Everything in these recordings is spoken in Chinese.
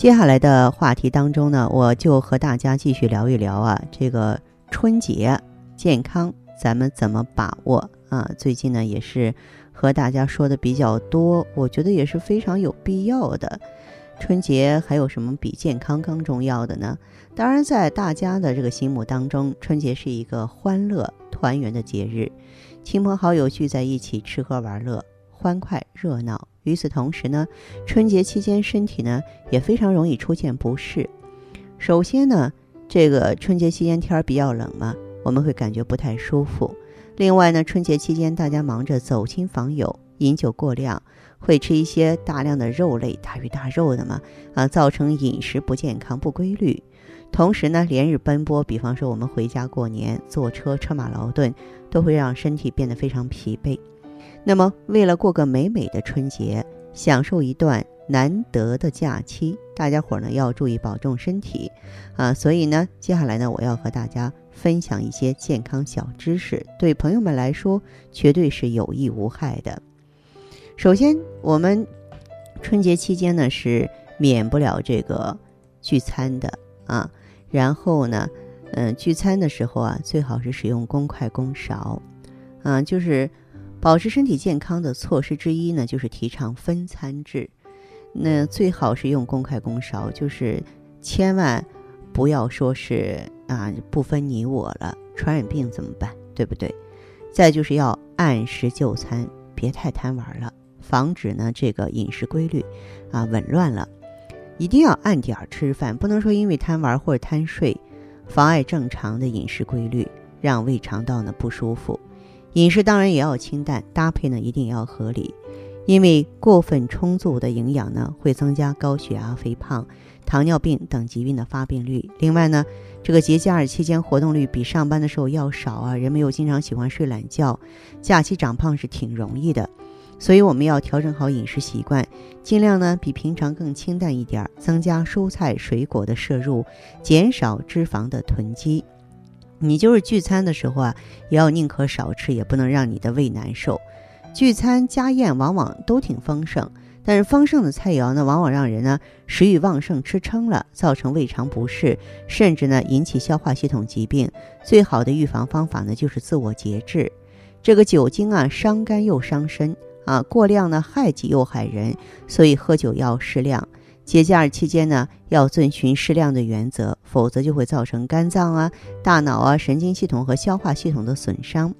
接下来的话题当中呢，我就和大家继续聊一聊啊，这个春节健康咱们怎么把握啊？最近呢也是和大家说的比较多，我觉得也是非常有必要的。春节还有什么比健康更重要的呢？当然，在大家的这个心目当中，春节是一个欢乐团圆的节日，亲朋好友聚在一起吃喝玩乐。欢快热闹。与此同时呢，春节期间身体呢也非常容易出现不适。首先呢，这个春节期间天儿比较冷嘛，我们会感觉不太舒服。另外呢，春节期间大家忙着走亲访友，饮酒过量，会吃一些大量的肉类、大鱼大肉的嘛，啊，造成饮食不健康、不规律。同时呢，连日奔波，比方说我们回家过年，坐车车马劳顿，都会让身体变得非常疲惫。那么，为了过个美美的春节，享受一段难得的假期，大家伙儿呢要注意保重身体啊！所以呢，接下来呢，我要和大家分享一些健康小知识，对朋友们来说绝对是有益无害的。首先，我们春节期间呢是免不了这个聚餐的啊，然后呢，嗯，聚餐的时候啊，最好是使用公筷公勺，啊，就是。保持身体健康的措施之一呢，就是提倡分餐制。那最好是用公筷公勺，就是千万不要说是啊不分你我了，传染病怎么办？对不对？再就是要按时就餐，别太贪玩了，防止呢这个饮食规律啊紊乱了。一定要按点儿吃饭，不能说因为贪玩或者贪睡，妨碍正常的饮食规律，让胃肠道呢不舒服。饮食当然也要清淡，搭配呢一定要合理，因为过分充足的营养呢会增加高血压、肥胖、糖尿病等疾病的发病率。另外呢，这个节假日期间活动率比上班的时候要少啊，人们又经常喜欢睡懒觉，假期长胖是挺容易的。所以我们要调整好饮食习惯，尽量呢比平常更清淡一点，增加蔬菜水果的摄入，减少脂肪的囤积。你就是聚餐的时候啊，也要宁可少吃，也不能让你的胃难受。聚餐家宴往往都挺丰盛，但是丰盛的菜肴呢，往往让人呢食欲旺盛，吃撑了，造成胃肠不适，甚至呢引起消化系统疾病。最好的预防方法呢，就是自我节制。这个酒精啊，伤肝又伤身啊，过量呢害己又害人，所以喝酒要适量。节假日期间呢，要遵循适量的原则，否则就会造成肝脏啊、大脑啊、神经系统和消化系统的损伤。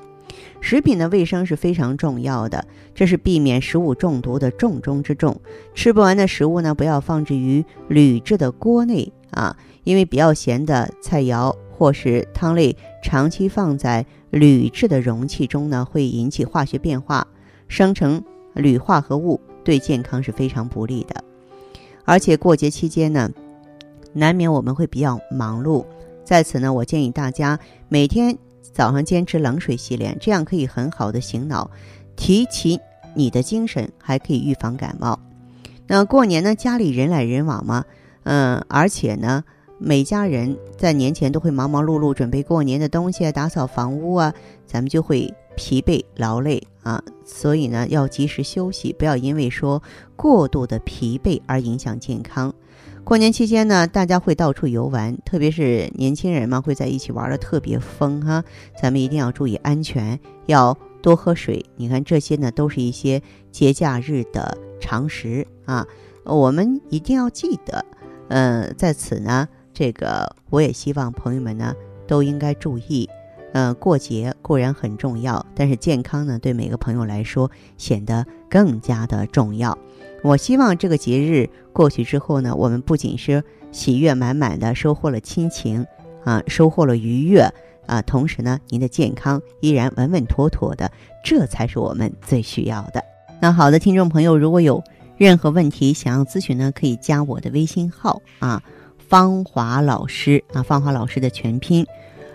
食品的卫生是非常重要的，这是避免食物中毒的重中之重。吃不完的食物呢，不要放置于铝制的锅内啊，因为比较咸的菜肴或是汤类，长期放在铝制的容器中呢，会引起化学变化，生成铝化合物，对健康是非常不利的。而且过节期间呢，难免我们会比较忙碌，在此呢，我建议大家每天早上坚持冷水洗脸，这样可以很好的醒脑，提起你的精神，还可以预防感冒。那过年呢，家里人来人往嘛，嗯，而且呢，每家人在年前都会忙忙碌碌准备过年的东西啊，打扫房屋啊，咱们就会。疲惫劳累啊，所以呢要及时休息，不要因为说过度的疲惫而影响健康。过年期间呢，大家会到处游玩，特别是年轻人嘛，会在一起玩的特别疯哈。咱们一定要注意安全，要多喝水。你看这些呢，都是一些节假日的常识啊，我们一定要记得。嗯，在此呢，这个我也希望朋友们呢都应该注意。呃，过节固然很重要，但是健康呢，对每个朋友来说显得更加的重要。我希望这个节日过去之后呢，我们不仅是喜悦满满的收获了亲情啊，收获了愉悦啊，同时呢，您的健康依然稳稳妥妥的，这才是我们最需要的。那好的，听众朋友，如果有任何问题想要咨询呢，可以加我的微信号啊，芳华老师啊，芳华老师的全拼，